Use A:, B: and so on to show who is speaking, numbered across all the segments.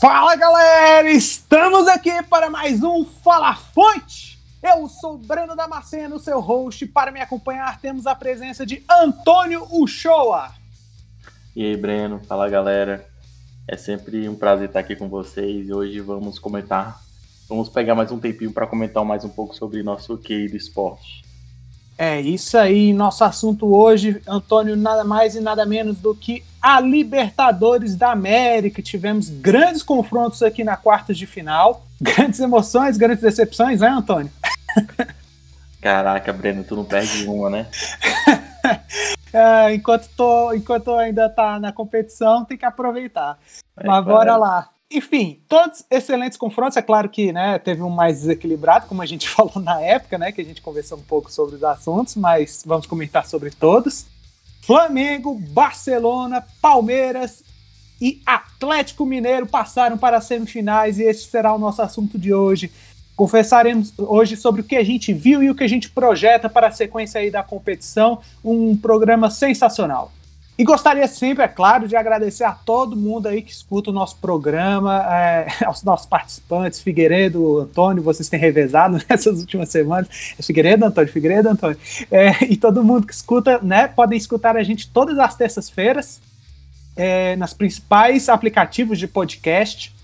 A: Fala galera, estamos aqui para mais um Fala Fonte. Eu sou Breno Damasceno, seu host. Para me acompanhar, temos a presença de Antônio Uchoa.
B: E aí, Breno, fala galera. É sempre um prazer estar aqui com vocês e hoje vamos comentar, vamos pegar mais um tempinho para comentar mais um pouco sobre nosso querido esporte.
A: É isso aí, nosso assunto hoje, Antônio, nada mais e nada menos do que a Libertadores da América. Tivemos grandes confrontos aqui na quartas de final, grandes emoções, grandes decepções, né, Antônio?
B: Caraca, Breno, tu não perde uma, né?
A: é, enquanto, tô, enquanto ainda tá na competição, tem que aproveitar. É, Mas bora lá. Enfim, todos excelentes confrontos. É claro que né, teve um mais desequilibrado, como a gente falou na época, né? Que a gente conversou um pouco sobre os assuntos, mas vamos comentar sobre todos. Flamengo, Barcelona, Palmeiras e Atlético Mineiro passaram para as semifinais e esse será o nosso assunto de hoje. Confessaremos hoje sobre o que a gente viu e o que a gente projeta para a sequência aí da competição. Um programa sensacional. E gostaria sempre, é claro, de agradecer a todo mundo aí que escuta o nosso programa, é, aos nossos participantes, Figueiredo, Antônio, vocês têm revezado nessas últimas semanas. É Figueiredo, Antônio, Figueiredo, Antônio. É, e todo mundo que escuta, né, podem escutar a gente todas as terças-feiras é, nas principais aplicativos de podcast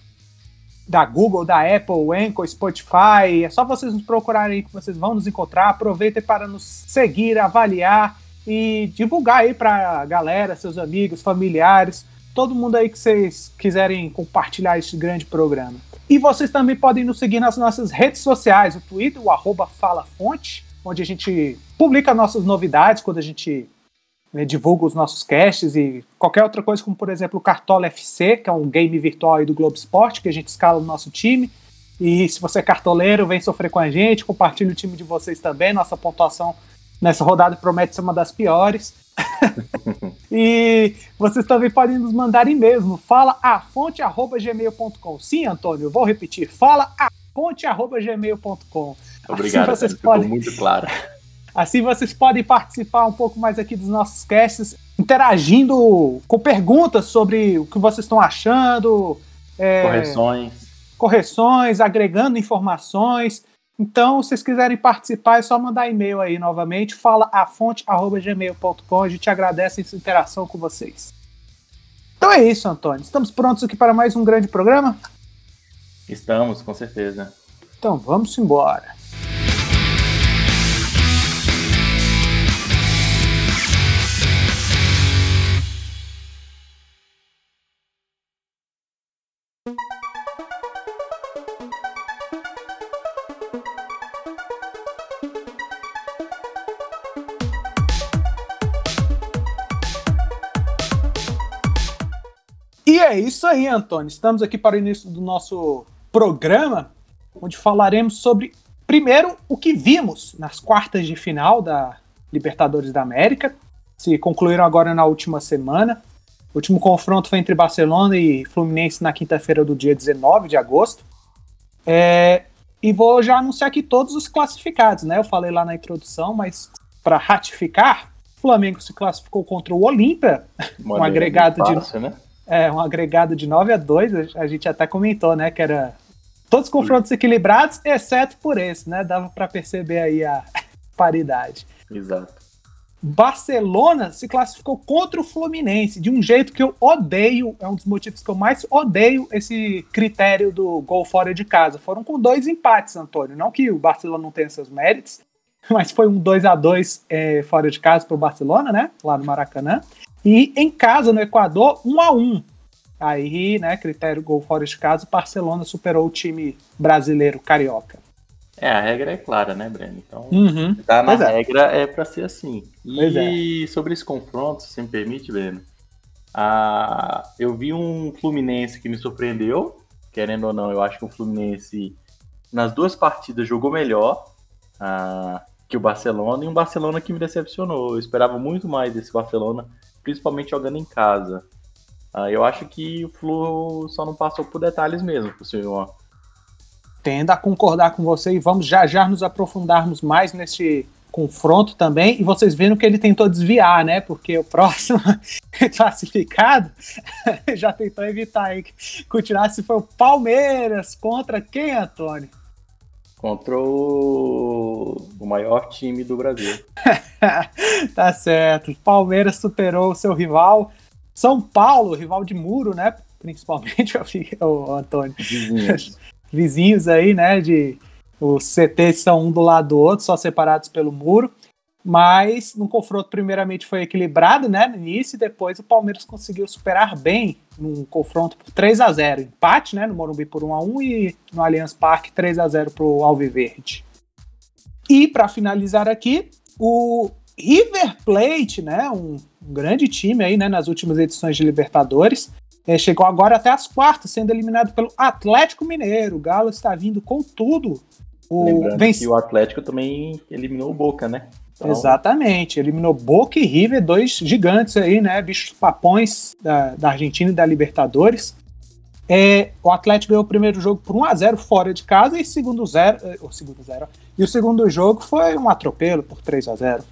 A: da Google, da Apple, Anchor, Spotify. É só vocês nos procurarem que vocês vão nos encontrar. Aproveitem para nos seguir, avaliar e divulgar aí pra galera, seus amigos, familiares, todo mundo aí que vocês quiserem compartilhar este grande programa. E vocês também podem nos seguir nas nossas redes sociais, o Twitter, o arroba FalaFonte, onde a gente publica nossas novidades, quando a gente né, divulga os nossos casts e qualquer outra coisa, como por exemplo o Cartola FC, que é um game virtual aí do Globo Esporte, que a gente escala no nosso time. E se você é cartoleiro, vem sofrer com a gente, compartilhe o time de vocês também, nossa pontuação Nessa rodada promete ser uma das piores. e vocês também podem nos mandar e-mails no falafonte.gmail.com. Sim, Antônio, vou repetir. Falafonte.gmail.com.
B: Obrigado, assim vocês podem... muito claro.
A: Assim vocês podem participar um pouco mais aqui dos nossos casts, interagindo com perguntas sobre o que vocês estão achando.
B: É... Correções.
A: Correções, agregando informações. Então, se vocês quiserem participar, é só mandar e-mail aí novamente, fala afonte.gmail.com, a gente agradece essa interação com vocês. Então é isso, Antônio. Estamos prontos aqui para mais um grande programa?
B: Estamos, com certeza.
A: Então vamos embora. É isso aí, Antônio. Estamos aqui para o início do nosso programa, onde falaremos sobre, primeiro, o que vimos nas quartas de final da Libertadores da América. Se concluíram agora na última semana. O último confronto foi entre Barcelona e Fluminense na quinta-feira do dia 19 de agosto. É, e vou já anunciar aqui todos os classificados, né? Eu falei lá na introdução, mas para ratificar, o Flamengo se classificou contra o Olímpia, um agregado de. Né? É, um agregado de 9 a 2, a gente até comentou, né, que era todos confrontos equilibrados, exceto por esse, né? Dava para perceber aí a paridade.
B: Exato.
A: Barcelona se classificou contra o Fluminense de um jeito que eu odeio, é um dos motivos que eu mais odeio esse critério do gol fora de casa. Foram com dois empates, Antônio. Não que o Barcelona não tenha seus méritos, mas foi um 2 a 2 é, fora de casa para o Barcelona, né? Lá no Maracanã. E em casa, no Equador, 1 a 1 Aí, né, critério gol fora de casa, Barcelona superou o time brasileiro carioca.
B: É, a regra é clara, né, Breno? Então, uhum. tá na é. regra é para ser assim. E é. sobre esse confronto, se me permite, Breno, a... eu vi um Fluminense que me surpreendeu, querendo ou não, eu acho que o Fluminense nas duas partidas jogou melhor a... que o Barcelona e um Barcelona que me decepcionou. Eu esperava muito mais desse Barcelona principalmente jogando em casa. Uh, eu acho que o Flu só não passou por detalhes mesmo, possível.
A: Tendo a concordar com você e vamos já já nos aprofundarmos mais neste confronto também, e vocês viram que ele tentou desviar, né? Porque o próximo classificado já tentou evitar aí que continuasse foi o Palmeiras contra quem, Antônio?
B: Contra o, o maior time do Brasil.
A: tá certo. Palmeiras superou o seu rival. São Paulo, rival de muro, né? Principalmente o Antônio. Vizinhos. Vizinhos aí, né? De, os CTs são um do lado do outro, só separados pelo muro. Mas no confronto, primeiramente, foi equilibrado, né? No início, e depois o Palmeiras conseguiu superar bem num confronto por 3 a 0 Empate, né? No Morumbi por 1 a 1 e no Allianz Parque 3 a 0 para o Alviverde. E para finalizar aqui, o River Plate, né? Um, um, grande time aí, né? Nas últimas edições de Libertadores. É, chegou agora até as quartas, sendo eliminado pelo Atlético Mineiro. O Galo está vindo com tudo.
B: O Lembrando venc... que o Atlético também eliminou o Boca, né?
A: Então... Exatamente, eliminou Boca e River, dois gigantes aí, né? Bichos papões da, da Argentina e da Libertadores. É, o Atlético ganhou o primeiro jogo por 1 a 0 fora de casa e segundo zero, é, o segundo zero. E o segundo jogo foi um atropelo por 3 a 0.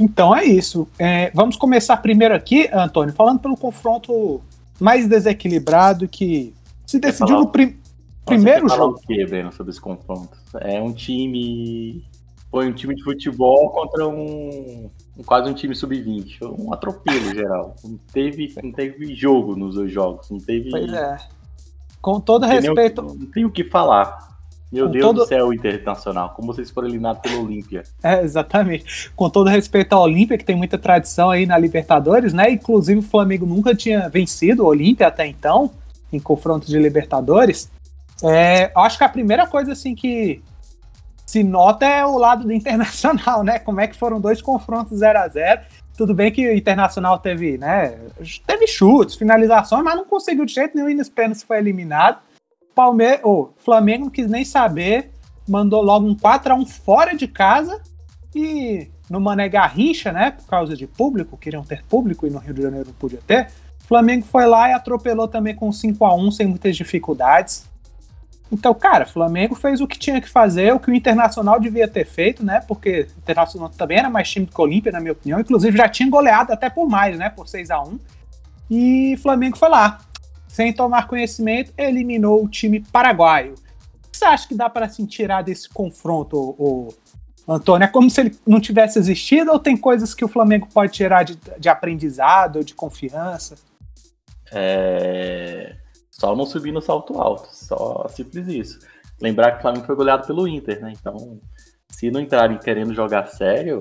A: Então é isso. É, vamos começar primeiro aqui, Antônio, falando pelo confronto mais desequilibrado que se decidiu no prim primeiro jogo.
B: o que, Breno, sobre esse confronto? É um time foi um time de futebol contra um, quase um time sub-20. Um atropelo geral. Não teve, não teve jogo nos dois jogos. Não teve.
A: Pois é. Com todo não respeito.
B: Não tem o que falar. Meu Deus todo... do céu, internacional. Como vocês foram eliminados pelo Olímpia.
A: É, exatamente. Com todo respeito ao Olímpia, que tem muita tradição aí na Libertadores, né? Inclusive o Flamengo nunca tinha vencido o Olímpia até então, em confrontos de Libertadores. É, acho que a primeira coisa assim que se nota é o lado do Internacional, né? Como é que foram dois confrontos 0 a 0 Tudo bem que o Internacional teve, né? Teve chutes, finalizações, mas não conseguiu de jeito nenhum e nos pênaltis foi eliminado. Palmeiras, oh, Flamengo não quis nem saber, mandou logo um 4 a 1 fora de casa e no Mané Garrincha, né? Por causa de público, queriam ter público e no Rio de Janeiro não podia ter. Flamengo foi lá e atropelou também com 5 a 1 sem muitas dificuldades. Então, cara, Flamengo fez o que tinha que fazer, o que o Internacional devia ter feito, né? Porque o Internacional também era mais time do que o Olímpia, na minha opinião. Inclusive, já tinha goleado até por mais, né? Por 6 a 1 E Flamengo foi lá. Sem tomar conhecimento, eliminou o time paraguaio. O que você acha que dá para se tirar desse confronto, o, Antônio? É como se ele não tivesse existido ou tem coisas que o Flamengo pode tirar de, de aprendizado, de confiança?
B: É só não subir no salto alto, só simples isso. Lembrar que o Flamengo foi goleado pelo Inter, né? Então, se não entrarem querendo jogar sério,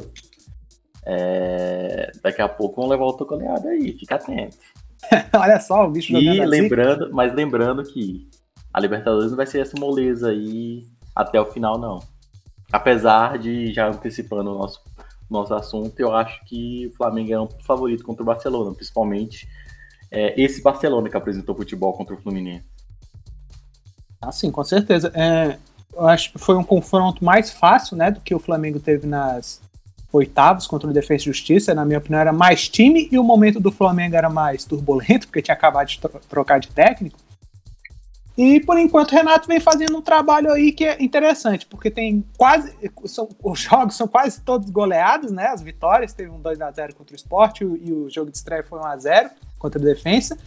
B: é... daqui a pouco vão levar outra goleada aí, fica atento.
A: Olha só, o bicho
B: E assim. lembrando, assim. mas lembrando que a Libertadores não vai ser essa moleza aí até o final, não. Apesar de, já antecipando o nosso, nosso assunto, eu acho que o Flamengo é um favorito contra o Barcelona, principalmente é, esse Barcelona que apresentou futebol contra o Fluminense.
A: Ah, sim, com certeza. É, eu acho que foi um confronto mais fácil, né, do que o Flamengo teve nas oitavas contra o Defesa e Justiça. Na minha opinião, era mais time e o momento do Flamengo era mais turbulento, porque tinha acabado de trocar de técnico. E por enquanto o Renato vem fazendo um trabalho aí que é interessante, porque tem quase. São, os jogos são quase todos goleados, né? As vitórias, teve um 2x0 contra o Sport e o jogo de estreia foi 1x0 contra a defesa.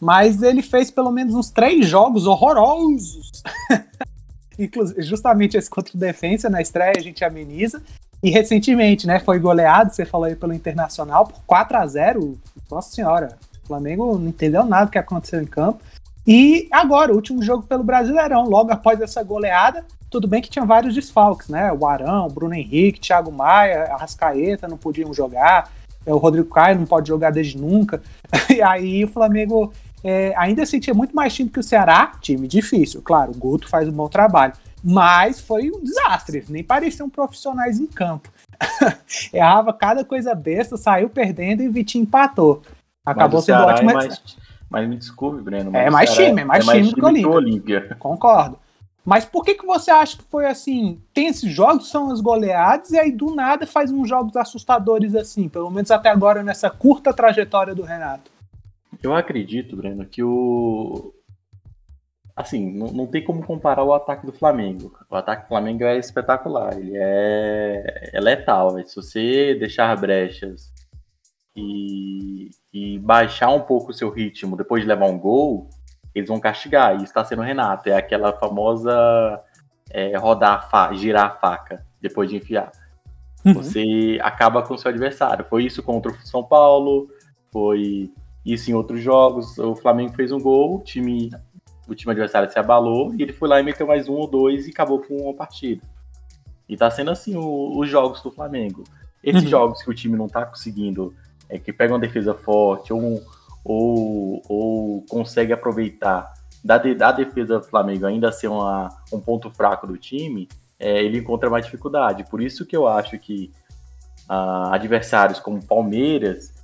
A: Mas ele fez pelo menos uns três jogos horrorosos. Inclusive, justamente esse contra o defesa, na estreia a gente ameniza. E recentemente, né, foi goleado, você falou aí pelo Internacional, por 4 a 0 Nossa senhora, o Flamengo não entendeu nada do que aconteceu em campo. E agora, o último jogo pelo Brasileirão, logo após essa goleada, tudo bem que tinha vários desfalques, né? O Arão, o Bruno Henrique, Thiago Maia, a Rascaeta não podiam jogar, o Rodrigo Caio não pode jogar desde nunca. E aí o Flamengo é, ainda sentia muito mais time que o Ceará, time difícil. Claro, o Guto faz um bom trabalho, mas foi um desastre, nem pareciam profissionais em campo. Errava cada coisa besta, saiu perdendo e o Vitinho empatou. Acabou sendo ótimo. É
B: mais mas me desculpe, Breno.
A: É mais time, é mais, é mais time, time que o Olímpia. Concordo. Mas por que, que você acha que foi assim? Tem esses jogos, são as goleadas, e aí do nada faz uns jogos assustadores assim, pelo menos até agora nessa curta trajetória do Renato.
B: Eu acredito, Breno, que o. assim, não, não tem como comparar o ataque do Flamengo. O ataque do Flamengo é espetacular, ele é, é letal. Se você deixar brechas e, e baixar um pouco o seu ritmo depois de levar um gol, eles vão castigar. E está sendo o Renato. É aquela famosa é, rodar, a girar a faca depois de enfiar. Uhum. Você acaba com o seu adversário. Foi isso contra o São Paulo, foi isso em outros jogos. O Flamengo fez um gol, o time, o time adversário se abalou e ele foi lá e meteu mais um ou dois e acabou com uma partida. E tá sendo assim o, os jogos do Flamengo. Esses uhum. jogos que o time não tá conseguindo, é, que pega uma defesa forte ou, ou, ou consegue aproveitar da, da defesa do Flamengo ainda ser uma, um ponto fraco do time, é, ele encontra mais dificuldade. Por isso que eu acho que uh, adversários como Palmeiras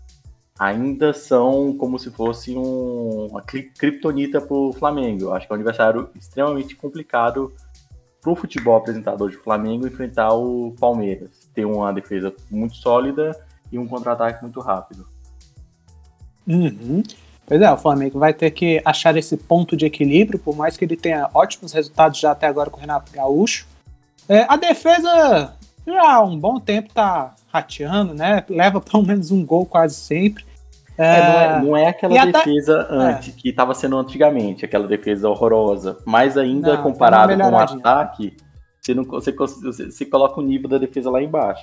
B: ainda são como se fosse um, uma criptonita para o Flamengo. Eu acho que é um adversário extremamente complicado para o futebol apresentador de Flamengo enfrentar o Palmeiras. Tem uma defesa muito sólida e um contra-ataque muito rápido.
A: Uhum. Pois é, o Flamengo vai ter que achar esse ponto de equilíbrio, por mais que ele tenha ótimos resultados já até agora com o Renato Gaúcho. É, a defesa já há um bom tempo tá rateando, né? Leva pelo menos um gol quase sempre.
B: É, não, é, não, é, aquela defesa antes, é. que estava sendo antigamente, aquela defesa horrorosa. Mas ainda não, comparado com o ataque, você, não, você, você, você coloca o nível da defesa lá embaixo.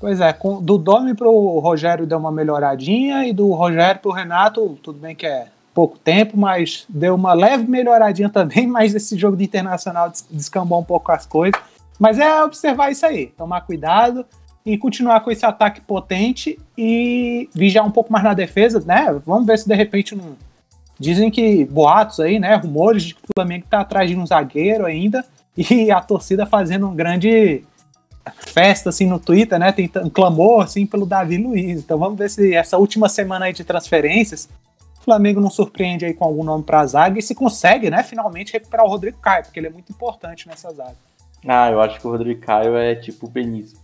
A: Pois é, com, do Domi pro Rogério deu uma melhoradinha e do Rogério pro Renato, tudo bem que é pouco tempo, mas deu uma leve melhoradinha também, mas esse jogo de internacional descambou um pouco as coisas. Mas é observar isso aí, tomar cuidado e continuar com esse ataque potente e vigiar um pouco mais na defesa, né? Vamos ver se de repente não. Dizem que boatos aí, né? Rumores de que o Flamengo tá atrás de um zagueiro ainda e a torcida fazendo um grande festa assim no Twitter, né? Tentando, um clamor assim pelo Davi Luiz. Então vamos ver se essa última semana aí de transferências o Flamengo não surpreende aí com algum nome para a zaga e se consegue, né, finalmente recuperar o Rodrigo Caio, porque ele é muito importante nessa zaga.
B: Ah, eu acho que o Rodrigo Caio é tipo o Benítez,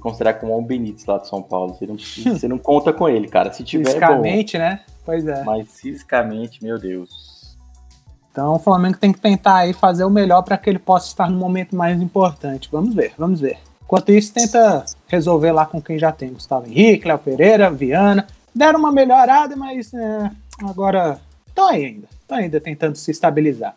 B: considerar como um Benítez lá de São Paulo. Você não, você não conta com ele, cara. Se tiver.
A: Fisicamente, é né? Pois é.
B: Mas fisicamente, meu Deus.
A: Então o Flamengo tem que tentar aí fazer o melhor para que ele possa estar no momento mais importante. Vamos ver, vamos ver. Enquanto isso, tenta resolver lá com quem já tem. Gustavo Henrique, Léo Pereira, Viana. Deram uma melhorada, mas é, agora estão aí ainda. Estão ainda tentando se estabilizar.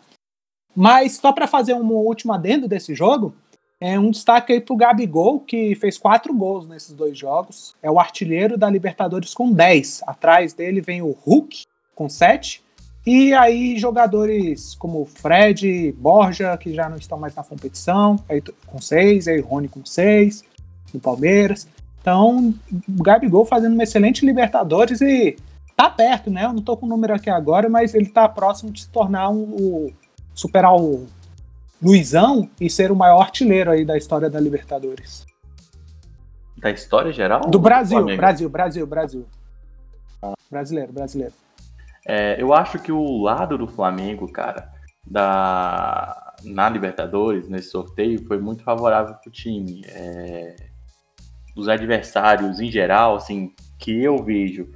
A: Mas só para fazer um último adendo desse jogo, é um destaque aí pro Gabigol, que fez quatro gols nesses dois jogos. É o artilheiro da Libertadores com 10. Atrás dele vem o Hulk com 7 e aí jogadores como Fred, Borja, que já não estão mais na competição, aí, com seis, aí Rony com seis, no Palmeiras. Então, o Gabigol fazendo uma excelente Libertadores e tá perto, né? Eu não tô com o número aqui agora, mas ele tá próximo de se tornar um, um superar o Luizão e ser o maior artilheiro aí da história da Libertadores.
B: Da história geral?
A: Do Brasil, Brasil, Brasil, Brasil. Ah. Brasileiro, brasileiro.
B: É, eu acho que o lado do Flamengo, cara, da, na Libertadores, nesse sorteio, foi muito favorável pro time. É, adversários em geral, assim, que eu vejo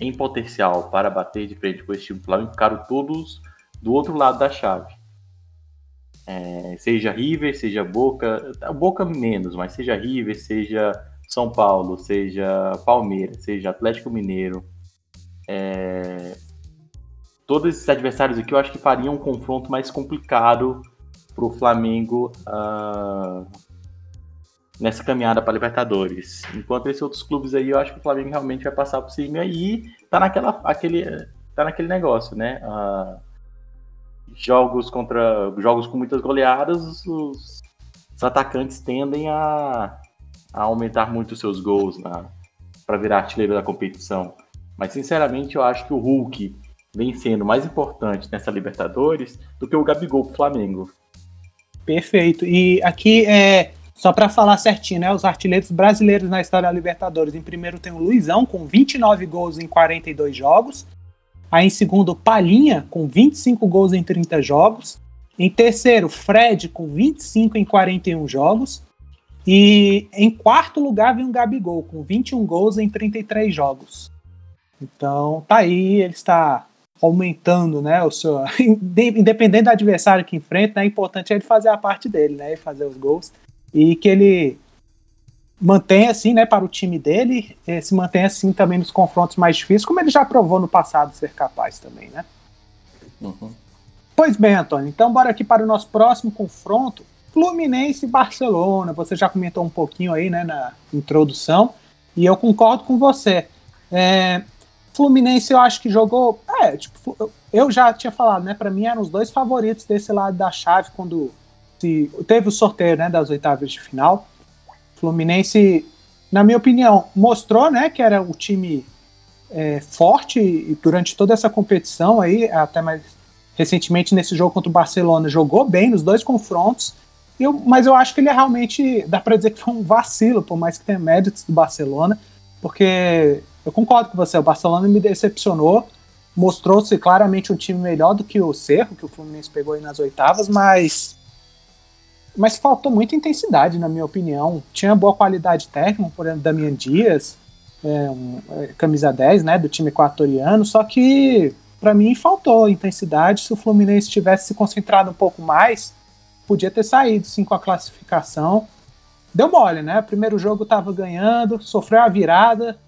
B: em potencial para bater de frente com esse time do Flamengo, ficaram todos do outro lado da chave. É, seja River, seja Boca, Boca menos, mas seja River, seja São Paulo, seja Palmeiras, seja Atlético Mineiro. É, todos esses adversários aqui eu acho que fariam um confronto mais complicado para o Flamengo uh, nessa caminhada para Libertadores. Enquanto esses outros clubes aí, eu acho que o Flamengo realmente vai passar por cima e tá naquela, aquele, tá naquele negócio, né? Uh, jogos contra jogos com muitas goleadas, os, os atacantes tendem a, a, aumentar muito os seus gols para virar artilheiro da competição. Mas sinceramente, eu acho que o Hulk vem sendo mais importante nessa Libertadores do que o Gabigol pro Flamengo.
A: Perfeito. E aqui é só para falar certinho, né? Os artilheiros brasileiros na história da Libertadores. Em primeiro tem o Luizão com 29 gols em 42 jogos. Aí em segundo, Palinha com 25 gols em 30 jogos. Em terceiro, Fred com 25 em 41 jogos. E em quarto lugar vem o Gabigol com 21 gols em 33 jogos. Então tá aí, ele está aumentando, né, o seu, independente do adversário que enfrenta, né, é importante ele fazer a parte dele, né, e fazer os gols e que ele mantenha assim, né, para o time dele, se mantenha assim também nos confrontos mais difíceis, como ele já provou no passado ser capaz também, né? Uhum. Pois bem, Antônio, então bora aqui para o nosso próximo confronto, Fluminense e Barcelona. Você já comentou um pouquinho aí, né, na introdução, e eu concordo com você. É, Fluminense eu acho que jogou, é, tipo, eu já tinha falado, né, para mim eram os dois favoritos desse lado da chave quando se, teve o sorteio, né, das oitavas de final. Fluminense, na minha opinião, mostrou, né, que era o time é, forte durante toda essa competição aí, até mais recentemente nesse jogo contra o Barcelona, jogou bem nos dois confrontos, eu, mas eu acho que ele é realmente, dá para dizer que foi um vacilo, por mais que tenha méritos do Barcelona, porque eu concordo com você, o Barcelona me decepcionou, mostrou-se claramente um time melhor do que o Cerro, que o Fluminense pegou aí nas oitavas, mas mas faltou muita intensidade, na minha opinião. Tinha boa qualidade técnica, por exemplo, Damian Dias, é, um, é, camisa 10, né, do time equatoriano, só que para mim faltou intensidade. Se o Fluminense tivesse se concentrado um pouco mais, podia ter saído sim com a classificação. Deu mole, né? Primeiro jogo estava ganhando, sofreu a virada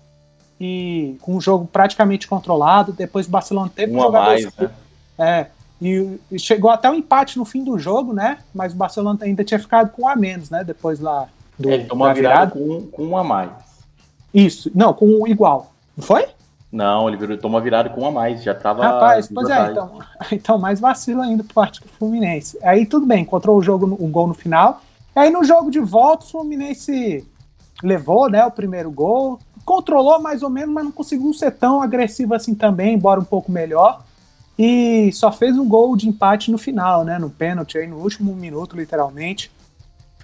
A: e com o jogo praticamente controlado. Depois o Barcelona teve um jogador. Mais, né? É, e, e, chegou até o um empate no fim do jogo, né? Mas o Barcelona ainda tinha ficado com um a menos, né? Depois lá
B: do. É, ele tomou uma virada, com, com um a mais.
A: Isso, não, com um igual. Não foi?
B: Não, ele virou, tomou virada com um a mais, já tava.
A: Rapaz, pois é, então, então mais vacilo ainda por parte do Fluminense. Aí tudo bem, encontrou o jogo, um gol no final. Aí no jogo de volta, o Fluminense levou, né, o primeiro gol, controlou mais ou menos, mas não conseguiu ser tão agressivo assim também, embora um pouco melhor e só fez um gol de empate no final, né? No pênalti, aí no último minuto, literalmente.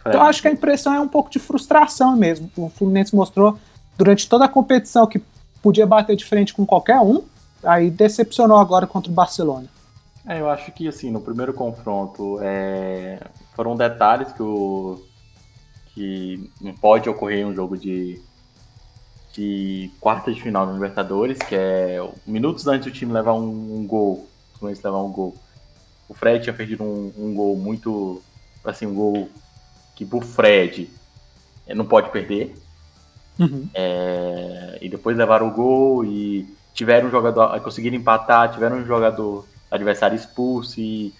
A: É. Então acho que a impressão é um pouco de frustração mesmo. O Fluminense mostrou durante toda a competição que podia bater de frente com qualquer um, aí decepcionou agora contra o Barcelona.
B: É, eu acho que assim, no primeiro confronto é... foram detalhes que o que não pode ocorrer em um jogo de de quarta de final no Libertadores, que é minutos antes do time levar um, um gol, antes levar um gol. O Fred tinha perdido um, um, gol muito, assim, um gol que pro Fred eh, não pode perder. Uhum. É, e depois levaram o gol e tiveram um jogador, conseguiram empatar, tiveram um jogador adversário expulso e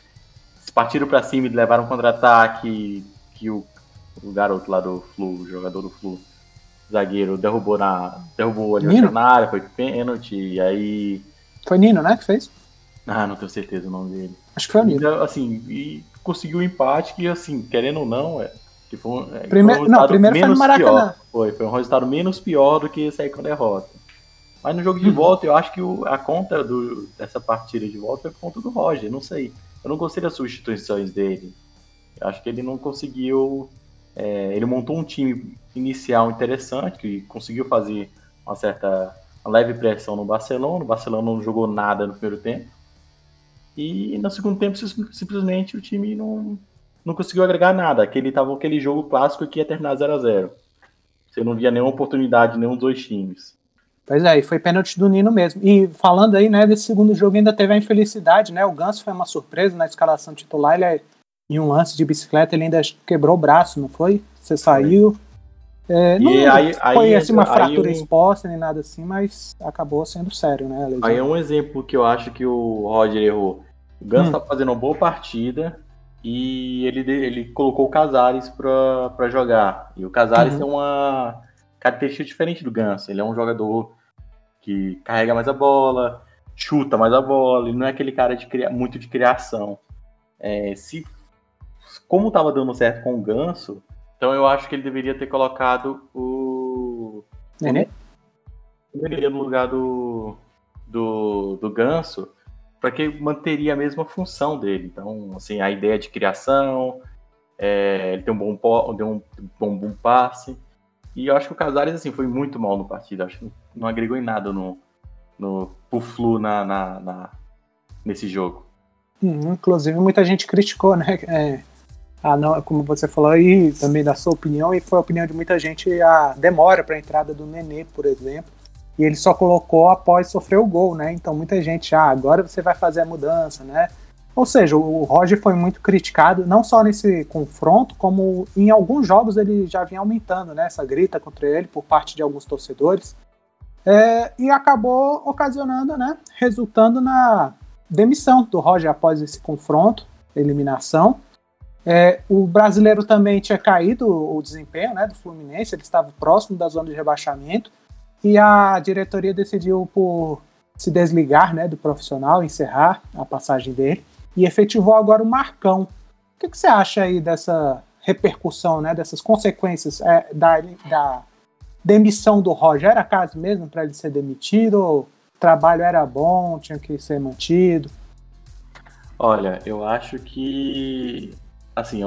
B: partiram para cima e levaram um contra-ataque que o, o garoto lá do Flu, o jogador do Flu, zagueiro derrubou na. Derrubou ali na área, foi pênalti, e aí.
A: Foi Nino, né, que fez?
B: Ah, não tenho certeza o nome dele.
A: Acho que foi o Nino.
B: Então, assim, e conseguiu o um empate que, assim, querendo ou não, é. Que foi um,
A: é, Prime... foi um não, primeiro foi no Maracanã.
B: Pior. Foi, foi um resultado menos pior do que sair com a derrota. Mas no jogo de uhum. volta, eu acho que o, a conta do, dessa partida de volta foi por conta do Roger, não sei. Eu não gostei das substituições dele. Eu acho que ele não conseguiu. É, ele montou um time inicial interessante, que conseguiu fazer uma certa uma leve pressão no Barcelona. O Barcelona não jogou nada no primeiro tempo. E no segundo tempo, simplesmente o time não, não conseguiu agregar nada. Aquele tava aquele jogo clássico que ia terminar 0 a 0 Você não via nenhuma oportunidade, nenhum dos dois times.
A: Pois é, e foi pênalti do Nino mesmo. E falando aí, né, desse segundo jogo ainda teve a infelicidade, né? O Ganso foi uma surpresa na escalação titular. Ele é, em um lance de bicicleta, ele ainda quebrou o braço, não foi? Você saiu, é, não aí, foi aí, assim, uma fratura aí, exposta nem nada assim, mas acabou sendo sério, né?
B: Aí é um exemplo que eu acho que o Roger errou. O Gans hum. tá fazendo uma boa partida e ele, ele colocou o Casares para jogar. E o Casares uhum. tem uma característica diferente do Gans. Ele é um jogador que carrega mais a bola, chuta mais a bola, ele não é aquele cara de cria, muito de criação. É, se como tava dando certo com o Ganso, então eu acho que ele deveria ter colocado o.
A: Nenê?
B: Deveria no lugar do, do, do Ganso, para que manteria a mesma função dele. Então, assim, a ideia de criação, é, ele tem um bom, deu um bom, bom passe. E eu acho que o Casares assim, foi muito mal no partido. Acho que não agregou em nada no, no, pro Flu na, na, na nesse jogo.
A: Hum, inclusive, muita gente criticou, né? É a não, como você falou aí, também da sua opinião, e foi a opinião de muita gente, a demora para a entrada do Nenê, por exemplo. e ele só colocou após sofrer o gol, né? Então muita gente, ah, agora você vai fazer a mudança, né? Ou seja, o Roger foi muito criticado, não só nesse confronto, como em alguns jogos ele já vinha aumentando, né? Essa grita contra ele por parte de alguns torcedores. É, e acabou ocasionando, né? Resultando na demissão do Roger após esse confronto, eliminação. É, o brasileiro também tinha caído o desempenho né, do Fluminense, ele estava próximo da zona de rebaixamento e a diretoria decidiu por se desligar né, do profissional, encerrar a passagem dele e efetivou agora o Marcão. O que, que você acha aí dessa repercussão, né, dessas consequências é, da, da demissão do Roger? Era caso mesmo para ele ser demitido? Ou o trabalho era bom, tinha que ser mantido?
B: Olha, eu acho que assim,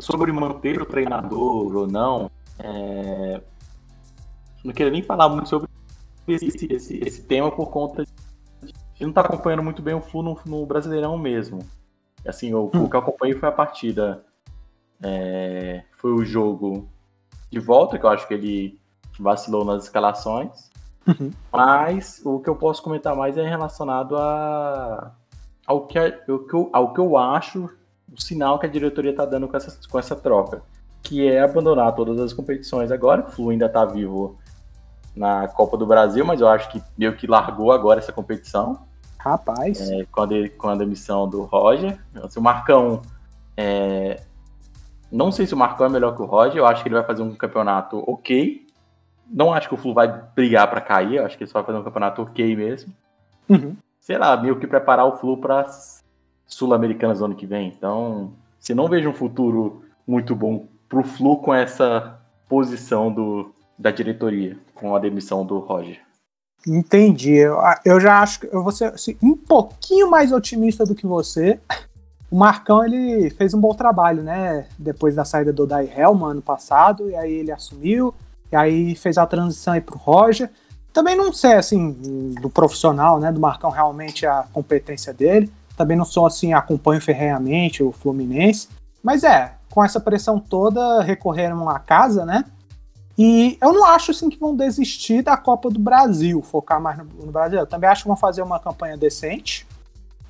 B: sobre manter o treinador ou não, é, não queria nem falar muito sobre esse, esse, esse tema por conta de não estar tá acompanhando muito bem o Flu no, no Brasileirão mesmo. Assim, o, hum. o, que eu acompanhei foi a partida. É, foi o jogo de volta, que eu acho que ele vacilou nas escalações. Uhum. Mas o que eu posso comentar mais é relacionado a ao que, ao, ao que eu acho o sinal que a diretoria está dando com essa, com essa troca, que é abandonar todas as competições agora. O Flu ainda está vivo na Copa do Brasil, mas eu acho que meio que largou agora essa competição.
A: Rapaz.
B: É, com, a de, com a demissão do Roger. Assim, o Marcão. É, não sei se o Marcão é melhor que o Roger, eu acho que ele vai fazer um campeonato ok. Não acho que o Flu vai brigar para cair, eu acho que ele só vai fazer um campeonato ok mesmo. Uhum sei lá, meio que preparar o Flu para Sul-Americanas ano que vem. Então, se não vejo um futuro muito bom pro Flu com essa posição do, da diretoria, com a demissão do Roger.
A: Entendi. Eu, eu já acho que eu vou ser assim, um pouquinho mais otimista do que você. O Marcão ele fez um bom trabalho, né? Depois da saída do Dai Helman ano passado, e aí ele assumiu, e aí fez a transição aí pro Roger. Também não sei, assim, do profissional, né, do Marcão realmente a competência dele. Também não sou, assim, acompanho ferreamente o Fluminense. Mas é, com essa pressão toda, recorreram à casa, né? E eu não acho, assim, que vão desistir da Copa do Brasil, focar mais no, no Brasil. Eu também acho que vão fazer uma campanha decente.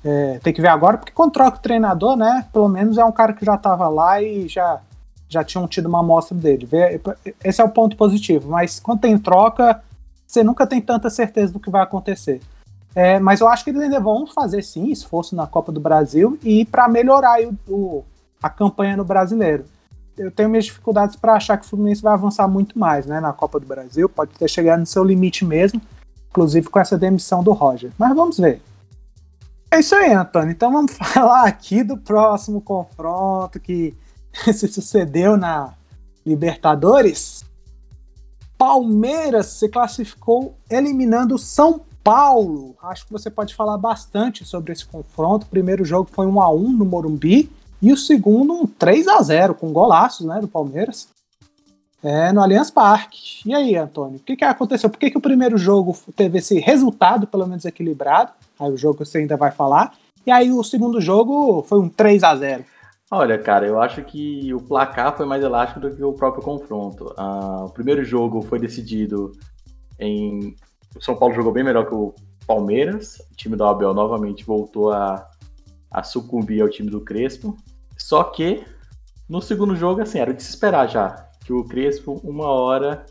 A: É, tem que ver agora, porque quando troca o treinador, né, pelo menos é um cara que já estava lá e já, já tinham tido uma amostra dele. Esse é o ponto positivo. Mas quando tem troca, você nunca tem tanta certeza do que vai acontecer. É, mas eu acho que eles ainda vão fazer sim esforço na Copa do Brasil e para melhorar o, o, a campanha no brasileiro. Eu tenho minhas dificuldades para achar que o Fluminense vai avançar muito mais né, na Copa do Brasil, pode ter chegado no seu limite mesmo, inclusive com essa demissão do Roger. Mas vamos ver. É isso aí, Antônio. Então vamos falar aqui do próximo confronto que se sucedeu na Libertadores. Palmeiras se classificou eliminando São Paulo. Acho que você pode falar bastante sobre esse confronto. O primeiro jogo foi 1 a 1 no Morumbi e o segundo um 3 a 0 com golaços, né, do Palmeiras. É, no Allianz Parque. E aí, Antônio, o que, que aconteceu? Por que, que o primeiro jogo teve esse resultado, pelo menos equilibrado? Aí o jogo você ainda vai falar. E aí o segundo jogo foi um 3 a 0
B: Olha, cara, eu acho que o placar foi mais elástico do que o próprio confronto. Uh, o primeiro jogo foi decidido em. O São Paulo jogou bem melhor que o Palmeiras. O time do Abel novamente voltou a, a sucumbir ao time do Crespo. Só que no segundo jogo, assim, era de se esperar já. Que o Crespo, uma hora,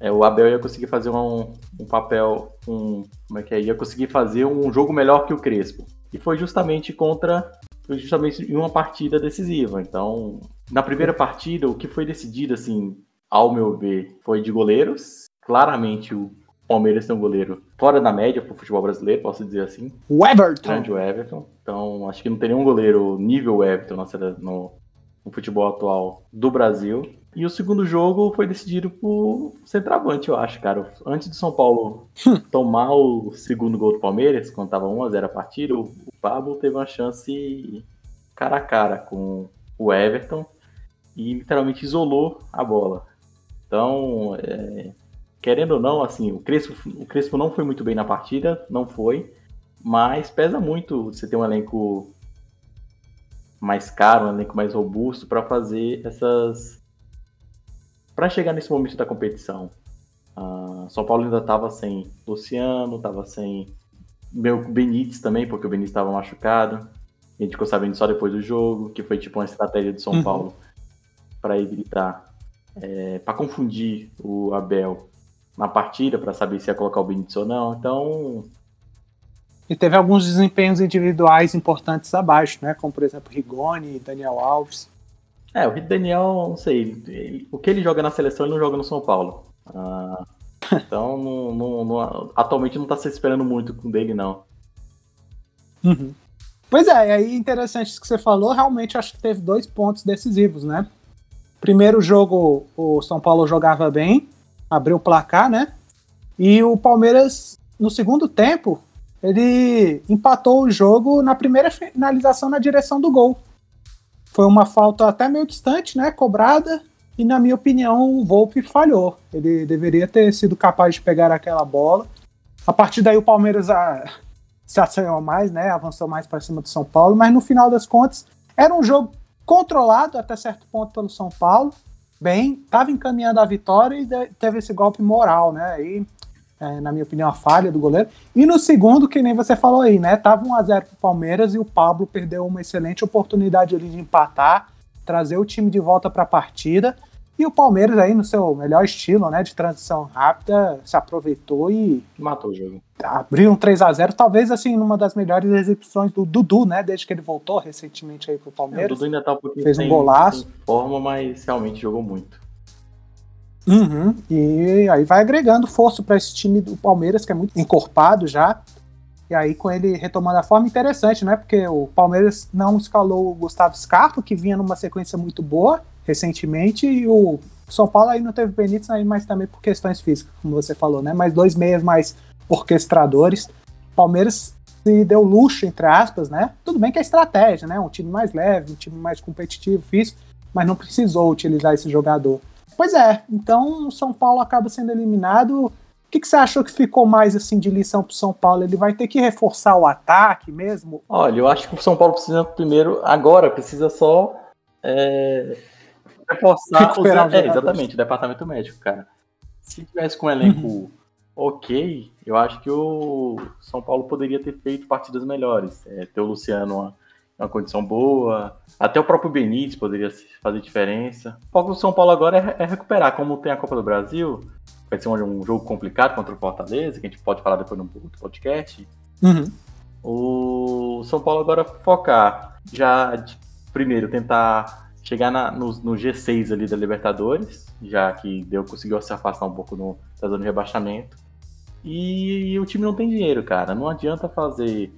B: é, o Abel ia conseguir fazer um, um papel. Um, como é que é? Ia conseguir fazer um jogo melhor que o Crespo. E foi justamente contra justamente em uma partida decisiva. Então, na primeira partida, o que foi decidido, assim, ao meu ver, foi de goleiros. Claramente o Palmeiras tem um goleiro fora da média para o futebol brasileiro, posso dizer assim.
A: O Everton.
B: Grande Everton. Então, acho que não tem nenhum goleiro nível Everton no, no futebol atual do Brasil. E o segundo jogo foi decidido por centroavante, eu acho, cara. Antes do São Paulo tomar o segundo gol do Palmeiras, quando tava 1x0 a partida, o Pablo teve uma chance cara a cara com o Everton e literalmente isolou a bola. Então, é, querendo ou não, assim, o Crespo, o Crespo não foi muito bem na partida, não foi, mas pesa muito você ter um elenco mais caro, um elenco mais robusto para fazer essas para chegar nesse momento da competição. Uh, São Paulo ainda estava sem Luciano, estava sem meu Benítez também, porque o Benítez estava machucado. A gente ficou sabendo só depois do jogo, que foi tipo uma estratégia de São uhum. Paulo para evitar, é, para confundir o Abel na partida, para saber se ia colocar o Benítez ou não. Então.
A: E teve alguns desempenhos individuais importantes abaixo, né? Como por exemplo Rigoni e Daniel Alves.
B: É, o Daniel, não sei, ele, o que ele joga na seleção ele não joga no São Paulo. Ah, então, não, não, não, atualmente não está se esperando muito com dele, não.
A: Uhum. Pois é, aí interessante isso que você falou, realmente acho que teve dois pontos decisivos, né? Primeiro jogo, o São Paulo jogava bem, abriu o placar, né? E o Palmeiras, no segundo tempo, ele empatou o jogo na primeira finalização na direção do gol. Foi uma falta até meio distante, né? Cobrada, e na minha opinião, o Volpe falhou. Ele deveria ter sido capaz de pegar aquela bola. A partir daí o Palmeiras ah, se assanhou mais, né? Avançou mais para cima do São Paulo, mas no final das contas era um jogo controlado até certo ponto pelo São Paulo. Bem, estava encaminhando a vitória e teve esse golpe moral, né? Aí, é, na minha opinião, a falha do goleiro. E no segundo, que nem você falou aí, né? Tava 1 a 0 para o Palmeiras e o Pablo perdeu uma excelente oportunidade ali de empatar, trazer o time de volta para a partida. E o Palmeiras aí, no seu melhor estilo, né, de transição rápida, se aproveitou e...
B: Matou o jogo.
A: Abriu um 3 a 0 talvez, assim, numa das melhores exibições do Dudu, né, desde que ele voltou recentemente aí pro Palmeiras. É,
B: o Dudu ainda tá um pouquinho
A: Fez um golaço.
B: forma, mas realmente jogou muito.
A: Uhum, e aí vai agregando força para esse time do Palmeiras, que é muito encorpado já. E aí, com ele retomando a forma, interessante, né? Porque o Palmeiras não escalou o Gustavo Scarpa, que vinha numa sequência muito boa, recentemente, e o São Paulo aí não teve Benítez, aí, mas também por questões físicas, como você falou, né? Mais dois meias mais orquestradores. Palmeiras se deu luxo, entre aspas, né? Tudo bem que é estratégia, né? Um time mais leve, um time mais competitivo, físico, mas não precisou utilizar esse jogador. Pois é, então o São Paulo acaba sendo eliminado. O que, que você achou que ficou mais assim de lição para o São Paulo? Ele vai ter que reforçar o ataque mesmo?
B: Olha, eu acho que o São Paulo precisa primeiro, agora precisa só é, reforçar os, é, exatamente, o departamento médico, cara. Se tivesse com um elenco uhum. ok, eu acho que o São Paulo poderia ter feito partidas melhores. É, ter o Luciano uma, uma condição boa, até o próprio Benítez poderia fazer diferença. O foco do São Paulo agora é, é recuperar, como tem a Copa do Brasil, vai ser um, um, jogo complicado contra o Fortaleza, que a gente pode falar depois no outro podcast.
A: Uhum.
B: O São Paulo agora focar já primeiro tentar chegar na, no, no, G6 ali da Libertadores, já que deu conseguiu se afastar um pouco no, da zona de rebaixamento. E, e o time não tem dinheiro, cara. Não adianta fazer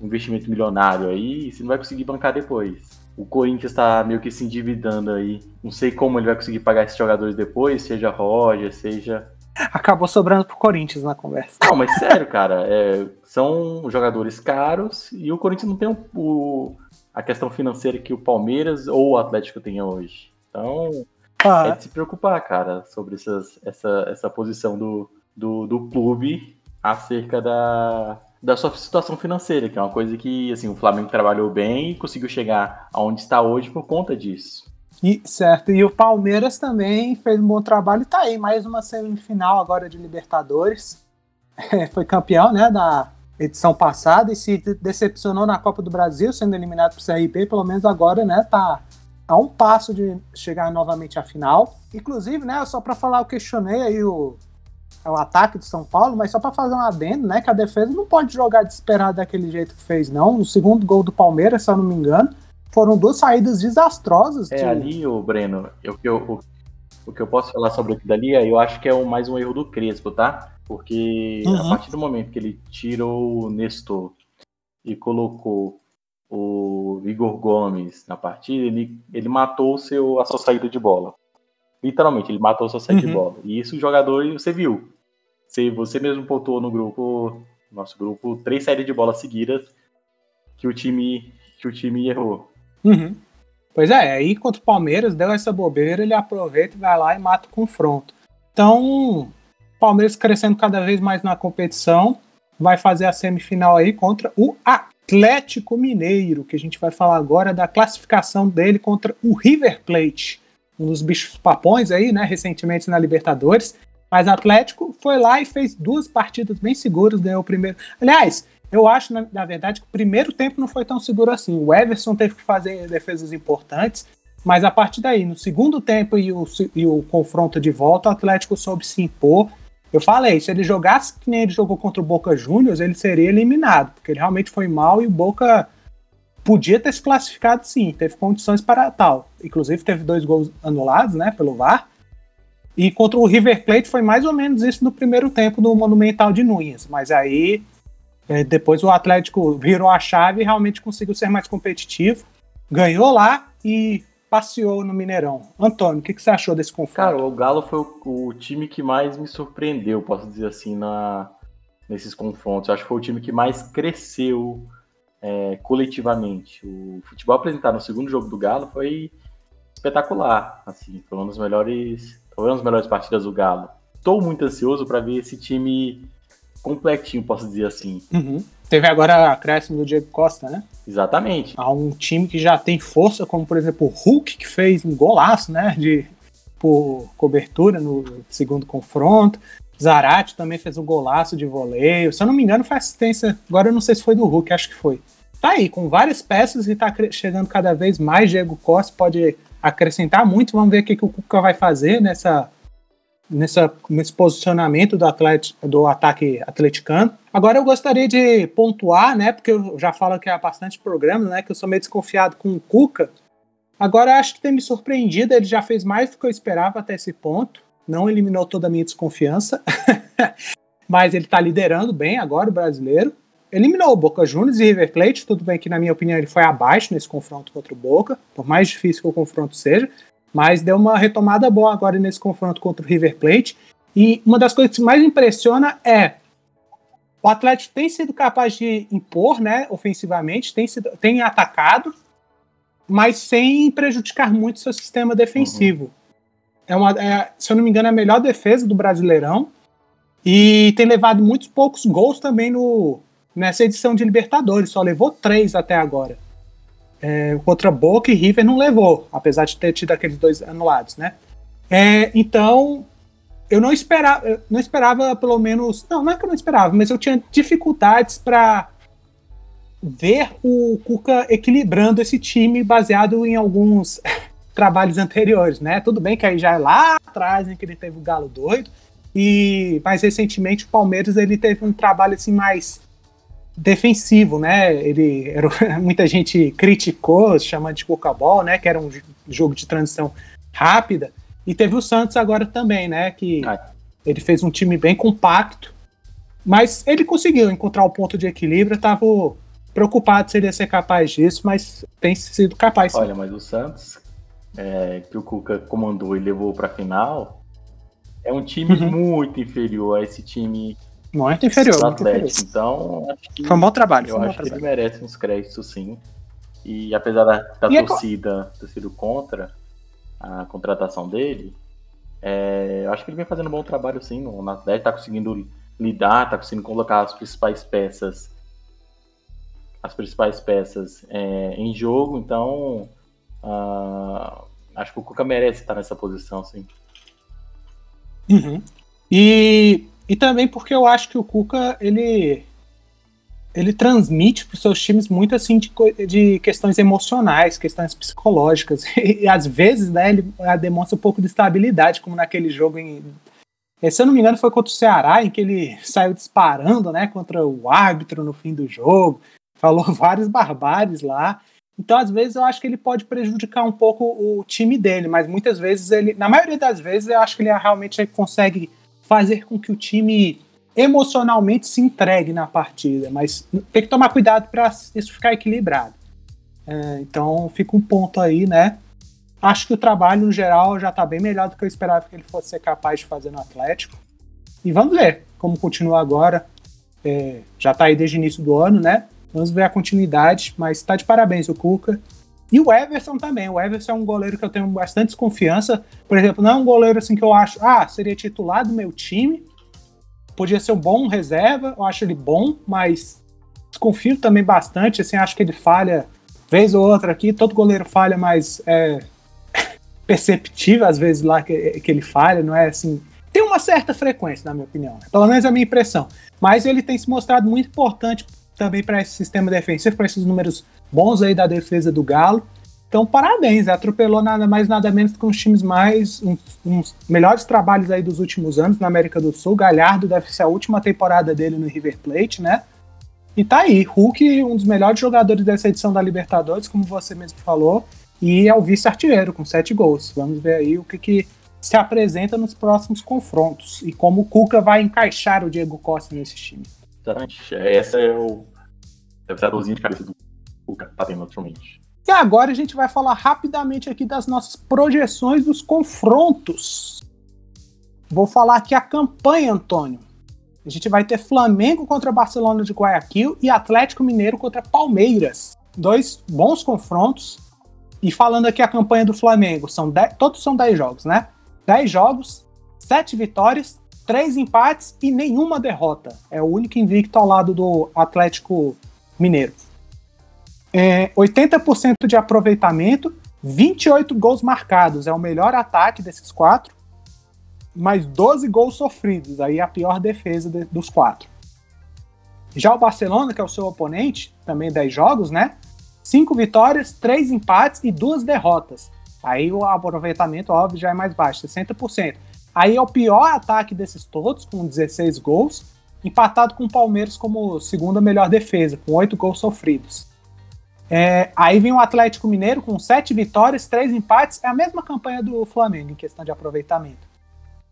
B: investimento milionário aí se não vai conseguir bancar depois. O Corinthians está meio que se endividando aí. Não sei como ele vai conseguir pagar esses jogadores depois, seja Roger, seja.
A: Acabou sobrando pro Corinthians na conversa.
B: Não, mas sério, cara, é, são jogadores caros e o Corinthians não tem o, o, a questão financeira que o Palmeiras ou o Atlético tem hoje. Então, ah. é de se preocupar, cara, sobre essas, essa, essa posição do, do, do clube acerca da, da sua situação financeira, que é uma coisa que assim, o Flamengo trabalhou bem e conseguiu chegar aonde está hoje por conta disso.
A: E, certo, e o Palmeiras também fez um bom trabalho e tá aí, mais uma semifinal agora de Libertadores. É, foi campeão, né, da, edição passada e se decepcionou na Copa do Brasil, sendo eliminado para o CRB, pelo menos agora, né, tá a um passo de chegar novamente à final. Inclusive, né, só para falar, eu questionei aí o, o ataque do São Paulo, mas só para fazer um adendo, né, que a defesa não pode jogar desesperado daquele jeito que fez, não. No segundo gol do Palmeiras, se eu não me engano, foram duas saídas desastrosas.
B: É, de... ali, o Breno, eu, eu, o, o que eu posso falar sobre aquilo dali, é, eu acho que é mais um erro do Crespo, tá? Porque uhum. a partir do momento que ele tirou o Nestor e colocou o Igor Gomes na partida, ele, ele matou seu, a sua saída de bola. Literalmente, ele matou sua saída uhum. de bola. E isso o jogador, você viu. Você, você mesmo pontuou no grupo, nosso grupo, três saídas de bola seguidas que o time, que o time errou.
A: Uhum. Pois é, aí contra o Palmeiras, deu essa bobeira, ele aproveita e vai lá e mata o confronto. Então, Palmeiras crescendo cada vez mais na competição, vai fazer a semifinal aí contra o Atlético Mineiro, que a gente vai falar agora da classificação dele contra o River Plate, um dos bichos papões aí, né, recentemente na Libertadores. Mas Atlético foi lá e fez duas partidas bem seguras, ganhou o primeiro. Aliás, eu acho, na, na, verdade, que o primeiro tempo não foi tão seguro assim. O Everson teve que fazer defesas importantes, mas a partir daí, no segundo tempo e o, e o confronto de volta, o Atlético soube se impor. Eu falei, se ele jogasse que nem ele jogou contra o Boca Juniors, ele seria eliminado, porque ele realmente foi mal e o Boca podia ter se classificado sim, teve condições para tal. Inclusive teve dois gols anulados, né, pelo VAR. E contra o River Plate foi mais ou menos isso no primeiro tempo do Monumental de Nunes. Mas aí é, depois o Atlético virou a chave e realmente conseguiu ser mais competitivo. Ganhou lá e passeou no Mineirão. Antônio, o que, que, você achou desse confronto?
B: Cara, o Galo foi o, o, time que mais me surpreendeu, posso dizer assim, na, nesses confrontos. Eu acho que foi o time que mais cresceu é, coletivamente. O futebol apresentado no segundo jogo do Galo foi espetacular. Assim, foi uma das melhores foi uma das melhores partidas do Galo. Estou muito ansioso para ver esse time completinho, posso dizer assim.
A: Uhum. Teve agora a acréscimo do Diego Costa, né?
B: Exatamente.
A: Há um time que já tem força, como por exemplo o Hulk, que fez um golaço, né? De, por cobertura no segundo confronto. Zarate também fez um golaço de voleio. Se eu não me engano, foi assistência. Agora eu não sei se foi do Hulk, acho que foi. Tá aí, com várias peças e tá chegando cada vez mais. Diego Costa pode acrescentar muito. Vamos ver o que, que o Cuca vai fazer nessa, nessa, nesse posicionamento do, atlet, do ataque atleticano. Agora eu gostaria de pontuar, né? Porque eu já falo que há bastante programa, né? Que eu sou meio desconfiado com o Cuca. Agora acho que tem me surpreendido, ele já fez mais do que eu esperava até esse ponto. Não eliminou toda a minha desconfiança. Mas ele está liderando bem agora o brasileiro eliminou o Boca Juniors e River Plate. Tudo bem que, na minha opinião, ele foi abaixo nesse confronto contra o Boca, por mais difícil que o confronto seja, mas deu uma retomada boa agora nesse confronto contra o River Plate. E uma das coisas que mais impressiona é o Atlético tem sido capaz de impor, né, ofensivamente, tem, sido, tem atacado, mas sem prejudicar muito seu sistema defensivo. Uhum. É uma, é, se eu não me engano, é a melhor defesa do Brasileirão e tem levado muitos poucos gols também no, nessa edição de Libertadores, só levou três até agora. É, contra Boca e River não levou, apesar de ter tido aqueles dois anulados, né? É, então, eu não esperava, não esperava pelo menos, não, não é que eu não esperava, mas eu tinha dificuldades para ver o Cuca equilibrando esse time baseado em alguns trabalhos anteriores, né? Tudo bem que aí já é lá atrás em que ele teve o Galo doido, e mais recentemente o Palmeiras ele teve um trabalho assim mais defensivo, né? Ele era, muita gente criticou, chamando de cucabol, né? Que era um jogo de transição rápida. E teve o Santos agora também, né? Que ah. ele fez um time bem compacto, mas ele conseguiu encontrar o ponto de equilíbrio. Tava preocupado se ele ia ser capaz disso, mas tem sido capaz.
B: Sim. Olha, mas o Santos, é, que o Cuca comandou e levou para a final, é um time uhum. muito inferior a esse time
A: muito inferior. Do Atlético.
B: Inferior. Então,
A: que, foi um bom trabalho.
B: Eu
A: um
B: acho que ele merece uns créditos, sim. E apesar da, da e torcida é... ter sido contra a contratação dele, é, eu acho que ele vem fazendo um bom trabalho, sim. No Atlético tá conseguindo lidar, tá conseguindo colocar as principais peças as principais peças é, em jogo, então uh, acho que o Cuca merece estar nessa posição, sim.
A: Uhum. E e também porque eu acho que o Cuca, ele ele transmite para os seus times muito assim de, de, questões emocionais, questões psicológicas. E, às vezes, né, ele demonstra um pouco de estabilidade, como naquele jogo em. Se eu não me engano, foi contra o Ceará, em que ele saiu disparando né, contra o árbitro no fim do jogo, falou vários barbares lá. Então, às vezes, eu acho que ele pode prejudicar um pouco o time dele, mas muitas vezes ele, na maioria das vezes, eu acho que ele realmente consegue fazer com que o time emocionalmente se entregue na partida, mas tem que tomar cuidado para isso ficar equilibrado. É, então fica um ponto aí, né? Acho que o trabalho no geral já está bem melhor do que eu esperava que ele fosse ser capaz de fazer no Atlético. E vamos ver como continua agora. É, já está aí desde o início do ano, né? Vamos ver a continuidade, mas está de parabéns o Cuca. E o Everson também. O Everson é um goleiro que eu tenho bastante desconfiança. Por exemplo, não é um goleiro assim que eu acho, ah, seria titular do meu time. Podia ser um bom reserva, eu acho ele bom, mas desconfio também bastante. Assim, acho que ele falha vez ou outra aqui. Todo goleiro falha, mas é perceptível às vezes lá que, que ele falha, não é assim tem uma certa frequência, na minha opinião. Né? Pelo menos é a minha impressão. Mas ele tem se mostrado muito importante também para esse sistema defensivo, para esses números bons aí da defesa do Galo. Então, parabéns, atropelou nada mais nada menos que uns times mais, uns, uns, melhores trabalhos aí dos últimos anos na América do Sul. Galhardo deve ser a última temporada dele no River Plate, né? E tá aí, Hulk, um dos melhores jogadores dessa edição da Libertadores, como você mesmo falou, e é o vice-artilheiro com sete gols. Vamos ver aí o que, que se apresenta nos próximos confrontos e como o Cuca vai encaixar o Diego Costa nesse time.
B: Exatamente. Essa é o. A dorzinha de cabeça do Cuca tá tendo atualmente.
A: E agora a gente vai falar rapidamente aqui das nossas projeções dos confrontos. Vou falar aqui a campanha, Antônio. A gente vai ter Flamengo contra Barcelona de Guayaquil e Atlético Mineiro contra Palmeiras. Dois bons confrontos. E falando aqui a campanha do Flamengo, são dez, todos são 10 jogos, né? 10 jogos, 7 vitórias, 3 empates e nenhuma derrota. É o único invicto ao lado do Atlético Mineiro. É, 80% de aproveitamento, 28 gols marcados, é o melhor ataque desses quatro, mais 12 gols sofridos, aí a pior defesa de, dos quatro. Já o Barcelona, que é o seu oponente, também 10 jogos, né? 5 vitórias, 3 empates e 2 derrotas. Aí o aproveitamento, óbvio, já é mais baixo, 60%. Aí é o pior ataque desses todos, com 16 gols, empatado com o Palmeiras como segunda melhor defesa, com 8 gols sofridos. É, aí vem o Atlético Mineiro com sete vitórias, três empates. É a mesma campanha do Flamengo em questão de aproveitamento.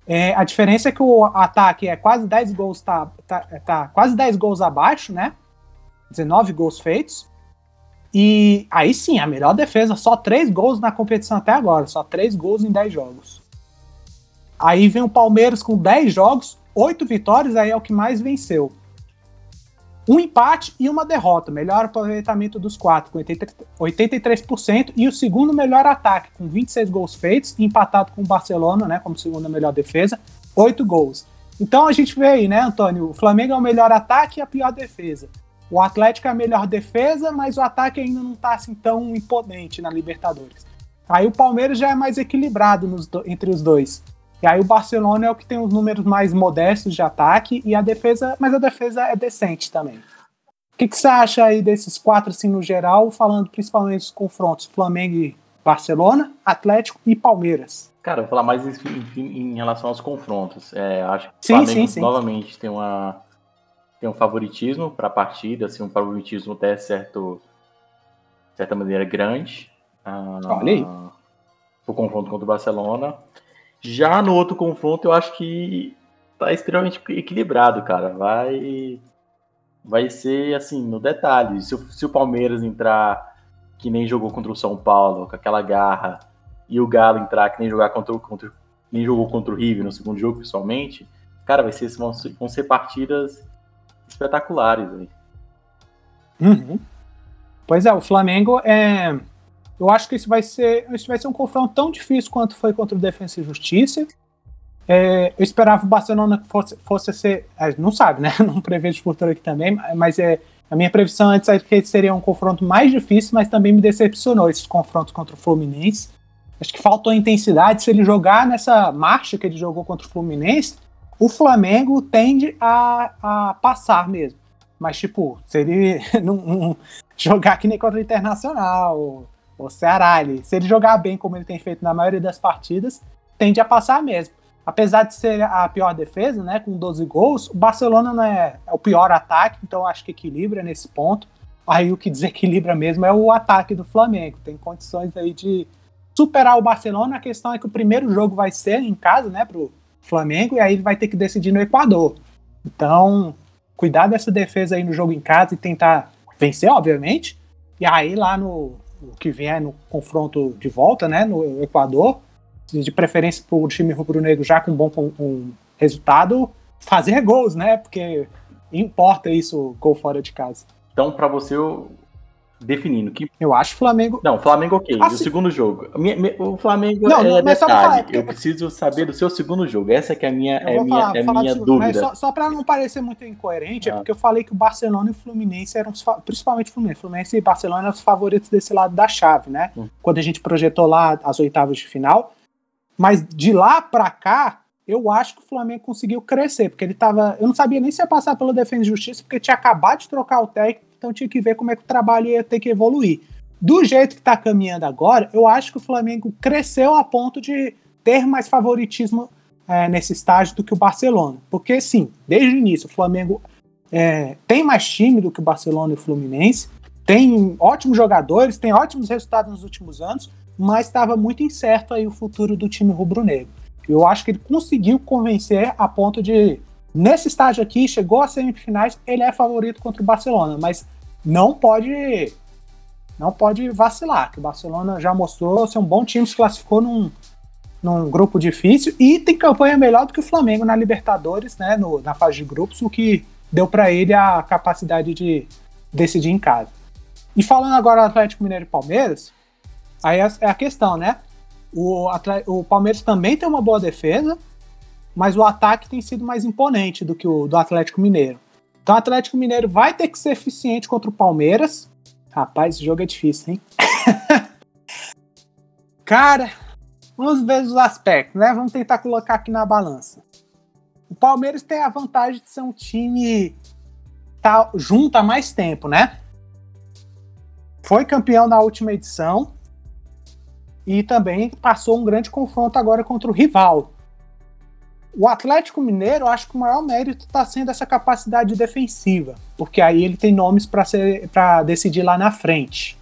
A: É, a diferença é que o ataque é quase 10 gols, tá, tá, tá quase 10 gols abaixo, né? 19 gols feitos. E aí sim, a melhor defesa, só 3 gols na competição até agora, só 3 gols em 10 jogos. Aí vem o Palmeiras com 10 jogos, 8 vitórias, aí é o que mais venceu um empate e uma derrota. Melhor aproveitamento dos quatro, com 83%, e o segundo melhor ataque, com 26 gols feitos, empatado com o Barcelona, né, como segunda melhor defesa, 8 gols. Então a gente vê aí, né, Antônio? O Flamengo é o melhor ataque e a pior defesa. O Atlético é a melhor defesa, mas o ataque ainda não está assim tão imponente na Libertadores. Aí o Palmeiras já é mais equilibrado do, entre os dois. E aí o Barcelona é o que tem os números mais modestos de ataque e a defesa, mas a defesa é decente também. O que, que você acha aí desses quatro, assim, no geral, falando principalmente dos confrontos Flamengo e Barcelona, Atlético e Palmeiras?
B: Cara, vou falar mais em, em relação aos confrontos. É, acho que o sim, Flamengo sim, sim. novamente tem, uma, tem um favoritismo para a partida, assim, um favoritismo até certo, certa maneira grande.
A: Ah, Olha aí.
B: O confronto contra o Barcelona. Já no outro confronto, eu acho que tá extremamente equilibrado, cara. Vai vai ser assim, no detalhe. Se, se o Palmeiras entrar que nem jogou contra o São Paulo, com aquela garra, e o Galo entrar que nem jogar contra, contra nem jogou contra o River no segundo jogo, pessoalmente, cara, vai ser, vão, vão ser partidas espetaculares.
A: Uhum. Pois é, o Flamengo é eu acho que isso vai ser, isso vai ser um confronto tão difícil quanto foi contra o Defensa e Justiça. É, eu esperava o Barcelona fosse, fosse ser. Não sabe, né? Não prevejo futuro aqui também, mas é, a minha previsão antes é que seria um confronto mais difícil, mas também me decepcionou esses confrontos contra o Fluminense. Acho que faltou intensidade. Se ele jogar nessa marcha que ele jogou contra o Fluminense, o Flamengo tende a, a passar mesmo. Mas, tipo, se ele não, não jogar que nem contra o Internacional, o Ceará, se ele jogar bem como ele tem feito na maioria das partidas, tende a passar mesmo. Apesar de ser a pior defesa, né, com 12 gols, o Barcelona não é, é o pior ataque, então acho que equilibra nesse ponto. Aí o que desequilibra mesmo é o ataque do Flamengo. Tem condições aí de superar o Barcelona. A questão é que o primeiro jogo vai ser em casa, né, pro Flamengo, e aí ele vai ter que decidir no Equador. Então, cuidar dessa defesa aí no jogo em casa e tentar vencer, obviamente. E aí lá no, que vier no confronto de volta, né, no Equador, de preferência para o time rubro-negro já com um bom um resultado, fazer gols, né, porque importa isso, gol fora de casa.
B: Então, para você, definindo que.
A: Eu acho o Flamengo.
B: Não, Flamengo ok. Assim... O segundo jogo. o Flamengo não, é detalhe. Falar, porque... Eu preciso saber do seu segundo jogo. Essa que é a minha, é a minha, é minha dúvida.
A: Só, só para não parecer muito incoerente, é ah. é porque eu falei que o Barcelona e o Fluminense eram os, principalmente o Fluminense. Fluminense e Barcelona eram os favoritos desse lado da chave, né? Hum. Quando a gente projetou lá as oitavas de final. Mas de lá para cá, eu acho que o Flamengo conseguiu crescer, porque ele tava. Eu não sabia nem se ia passar pela Defesa e Justiça, porque tinha acabado de trocar o técnico, então tinha que ver como é que o trabalho ia ter que evoluir. Do jeito que está caminhando agora, eu acho que o Flamengo cresceu a ponto de ter mais favoritismo é, nesse estágio do que o Barcelona. Porque, sim, desde o início, o Flamengo é, tem mais time do que o Barcelona e o Fluminense, tem ótimos jogadores, tem ótimos resultados nos últimos anos, mas estava muito incerto aí o futuro do time rubro-negro. Eu acho que ele conseguiu convencer a ponto de, nesse estágio aqui, chegou às semifinais, ele é favorito contra o Barcelona, mas não pode não pode vacilar, que o Barcelona já mostrou ser um bom time, se classificou num, num grupo difícil e tem campanha melhor do que o Flamengo na Libertadores, né, no, na fase de grupos, o que deu para ele a capacidade de decidir em casa. E falando agora do Atlético Mineiro e Palmeiras, aí é, é a questão, né? O, o Palmeiras também tem uma boa defesa, mas o ataque tem sido mais imponente do que o do Atlético Mineiro. Então o Atlético Mineiro vai ter que ser eficiente contra o Palmeiras. Rapaz, esse jogo é difícil, hein? Cara, vamos ver os aspectos, né? Vamos tentar colocar aqui na balança. O Palmeiras tem a vantagem de ser um time tá junto há mais tempo, né? Foi campeão na última edição e também passou um grande confronto agora contra o rival. O Atlético Mineiro, acho que o maior mérito está sendo essa capacidade defensiva, porque aí ele tem nomes para decidir lá na frente.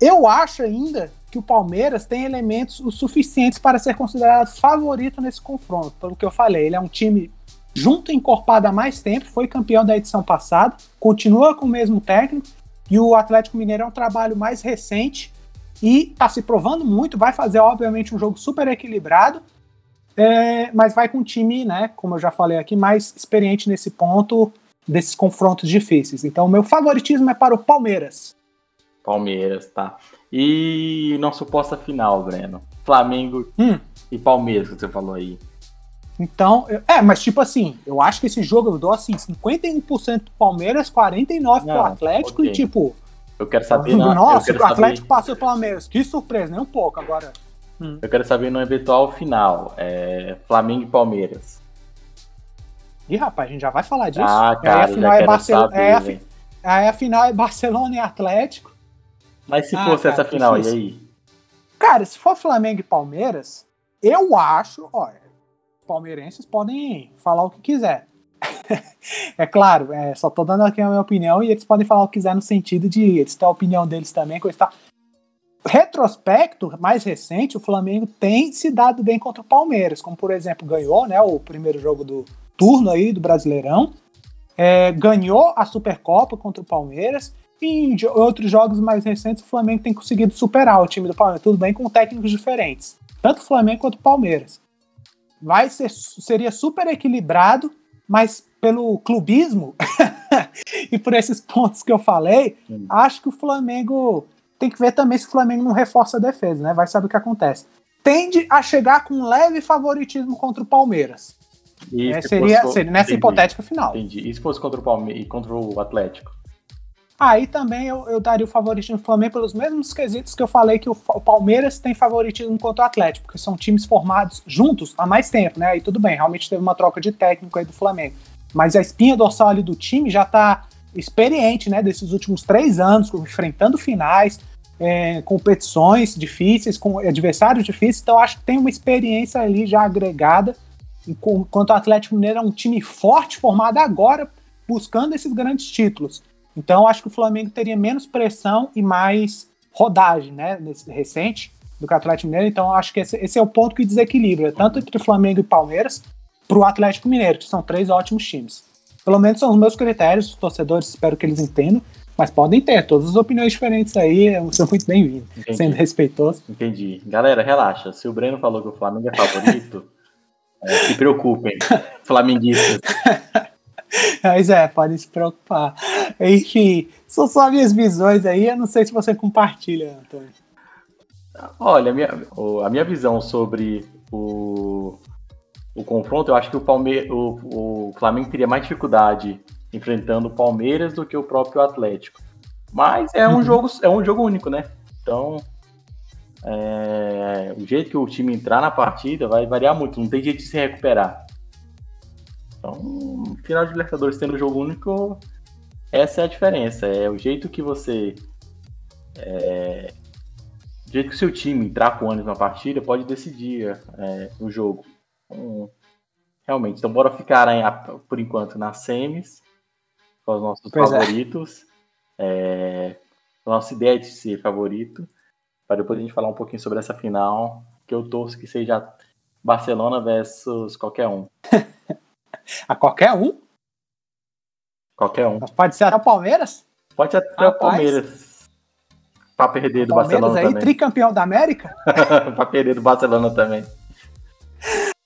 A: Eu acho ainda que o Palmeiras tem elementos o suficientes para ser considerado favorito nesse confronto. Pelo que eu falei, ele é um time junto encorpado há mais tempo, foi campeão da edição passada, continua com o mesmo técnico, e o Atlético Mineiro é um trabalho mais recente e está se provando muito, vai fazer, obviamente, um jogo super equilibrado, é, mas vai com um time, né, como eu já falei aqui, mais experiente nesse ponto, desses confrontos difíceis. Então, o meu favoritismo é para o Palmeiras.
B: Palmeiras, tá. E nossa suposta final, Breno? Flamengo hum. e Palmeiras, que você falou aí.
A: Então, é, mas tipo assim, eu acho que esse jogo eu dou assim, 51% do Palmeiras, 49% pro Atlético okay. e tipo.
B: Eu quero saber.
A: Na, nossa, quero o Atlético saber... passou pelo Palmeiras. Que surpresa, nem um pouco agora.
B: Hum. Eu quero saber no eventual final. É, Flamengo e Palmeiras.
A: Ih, rapaz, a gente já vai falar disso.
B: Ah, cara, aí a final é Barcelona.
A: É a, aí a final é Barcelona e Atlético.
B: Mas se ah, fosse cara, essa final, e aí?
A: Cara, se for Flamengo e Palmeiras, eu acho, olha, palmeirenses podem falar o que quiser. é claro, é, só tô dando aqui a minha opinião e eles podem falar o que quiser no sentido de eles ter a opinião deles também, coisa tal. Retrospecto mais recente, o Flamengo tem se dado bem contra o Palmeiras, como por exemplo ganhou, né, o primeiro jogo do turno aí do Brasileirão, é, ganhou a Supercopa contra o Palmeiras. E em outros jogos mais recentes o Flamengo tem conseguido superar o time do Palmeiras, tudo bem com técnicos diferentes, tanto o Flamengo quanto o Palmeiras. Vai ser, seria super equilibrado, mas pelo clubismo e por esses pontos que eu falei, Sim. acho que o Flamengo tem que ver também se o Flamengo não reforça a defesa, né? Vai saber o que acontece. Tende a chegar com um leve favoritismo contra o Palmeiras. É, seria, seria nessa entendi, hipotética final.
B: Entendi. E se fosse contra o Palmeiras e contra o Atlético?
A: Aí também eu, eu daria o favoritismo do Flamengo pelos mesmos quesitos que eu falei que o, o, Palmeiras tem favoritismo contra o Atlético, porque são times formados juntos há mais tempo, né? Aí tudo bem, realmente teve uma troca de técnico aí do Flamengo. Mas a espinha dorsal ali do time já tá experiente, né? Desses últimos três anos, enfrentando finais, é, competições difíceis, com adversários difíceis, então acho que tem uma experiência ali já agregada, enquanto o Atlético Mineiro é um time forte, formado agora, buscando esses grandes títulos. Então, acho que o Flamengo teria menos pressão e mais rodagem, né, nesse recente, do que o Atlético Mineiro. Então, acho que esse, esse é o ponto que desequilibra, tanto entre Flamengo e Palmeiras, para o Atlético Mineiro, que são três ótimos times. Pelo menos são os meus critérios, os torcedores espero que eles entendam, mas podem ter, todas as opiniões diferentes aí são muito bem-vindas, sendo respeitoso.
B: Entendi. Galera, relaxa, se o Breno falou que o Flamengo é favorito, é, se preocupem, flamenguistas.
A: Mas é, podem se preocupar. Enfim, são só minhas visões aí, eu não sei se você compartilha, Antônio.
B: Olha, a minha, a minha visão sobre o, o confronto, eu acho que o, Palme o, o Flamengo teria mais dificuldade enfrentando o Palmeiras do que o próprio Atlético. Mas é um, uhum. jogo, é um jogo único, né? Então, é, o jeito que o time entrar na partida vai variar muito, não tem jeito de se recuperar. Então, final de Libertadores tendo jogo único, essa é a diferença. É o jeito que você. É, o jeito que o seu time entrar com ânimo na partida pode decidir é, o jogo. Então, realmente, então bora ficar aí, por enquanto nas semis, com os nossos pois é. favoritos. É. nossa ideia de ser favorito para depois a gente falar um pouquinho sobre essa final, que eu torço que seja Barcelona versus qualquer um.
A: a qualquer um?
B: Qualquer um.
A: Mas pode ser até o Palmeiras?
B: Pode ser até o Palmeiras. Pra perder do Barcelona
A: aí,
B: também.
A: tricampeão da América?
B: pra perder do Barcelona também.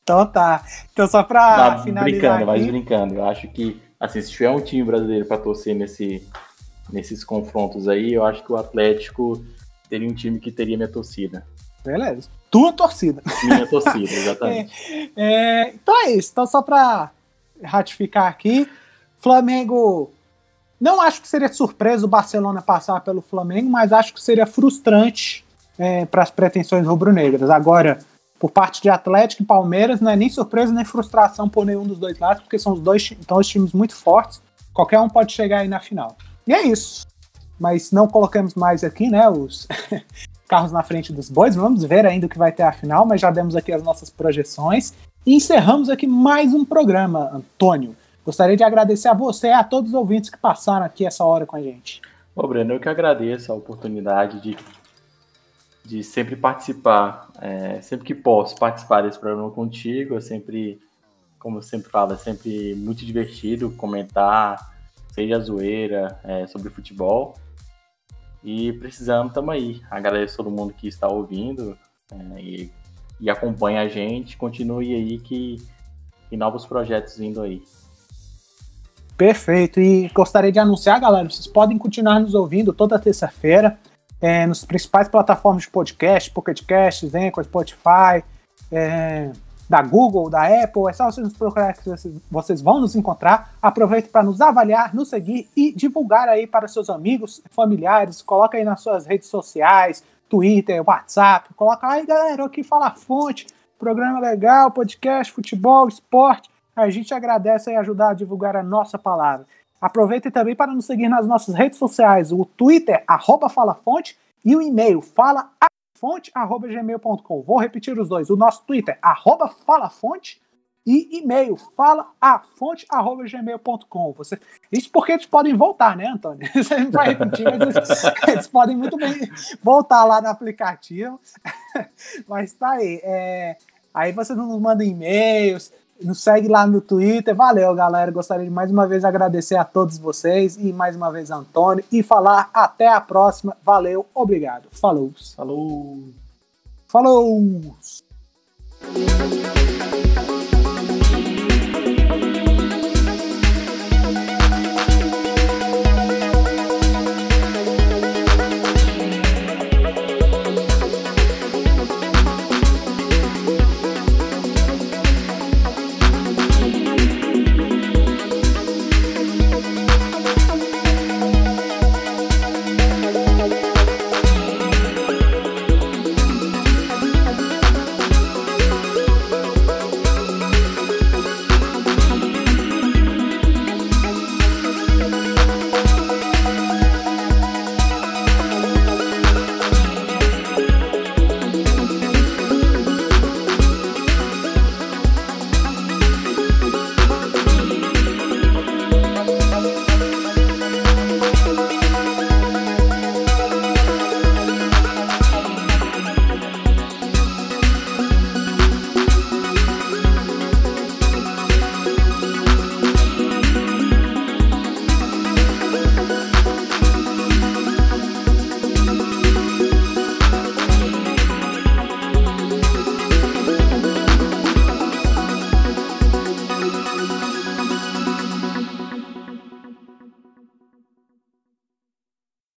A: Então tá. Então só pra
B: Não, finalizar Brincando, aqui... mas brincando. Eu acho que, assim, se tiver um time brasileiro pra torcer nesse, nesses confrontos aí, eu acho que o Atlético teria um time que teria minha torcida.
A: Beleza. Tua torcida.
B: Minha torcida, exatamente.
A: é, é, então é isso. Então, só para ratificar aqui, Flamengo. Não acho que seria surpresa o Barcelona passar pelo Flamengo, mas acho que seria frustrante é, para as pretensões rubro-negras. Agora, por parte de Atlético e Palmeiras, não é nem surpresa nem frustração por nenhum dos dois lados, porque são os dois, dois times muito fortes. Qualquer um pode chegar aí na final. E é isso mas não colocamos mais aqui, né, os carros na frente dos bois. Vamos ver ainda o que vai ter a final, mas já demos aqui as nossas projeções. E encerramos aqui mais um programa, Antônio. Gostaria de agradecer a você e a todos os ouvintes que passaram aqui essa hora com a gente.
B: Ô, Breno, eu que agradeço a oportunidade de, de sempre participar, é, sempre que posso participar desse programa contigo. É sempre, como eu sempre falo, é sempre muito divertido comentar, seja zoeira, é, sobre futebol. E precisando, tamo aí. Agradeço todo mundo que está ouvindo é, e, e, acompanha a gente. Continue aí que tem novos projetos vindo aí.
A: Perfeito. E gostaria de anunciar, galera, vocês podem continuar nos ouvindo toda terça-feira é, nos principais plataformas de podcast, Pocket Cast, Anchor, Spotify, é, da Google, da Apple, é só vocês nos procurar que vocês vão nos encontrar. Aproveite para nos avaliar, nos seguir e divulgar aí para seus amigos, familiares, coloca aí nas suas redes sociais, Twitter, WhatsApp, coloca aí, galera, aqui fala fonte, programa legal, podcast, futebol, esporte. A gente agradece e ajudar a divulgar a nossa palavra. Aproveite também para nos seguir nas nossas redes sociais, o Twitter, arroba Fala Fonte, e o e-mail, fala falafonte.gmail.com. Vou repetir os dois. O nosso Twitter, arroba falafonte, e e-mail, falafonte.gmail.com. Você... Isso porque eles podem voltar, né, Antônio? Você não vai repetir, mas eles, eles, podem muito bem voltar lá no aplicativo. mas tá aí. É... Aí você nos manda e-mails, nos segue lá no Twitter. Valeu, galera. Gostaria de mais uma vez agradecer a todos vocês e mais uma vez Antônio e falar até a próxima. Valeu, obrigado. Falou.
B: Falou.
A: Falou.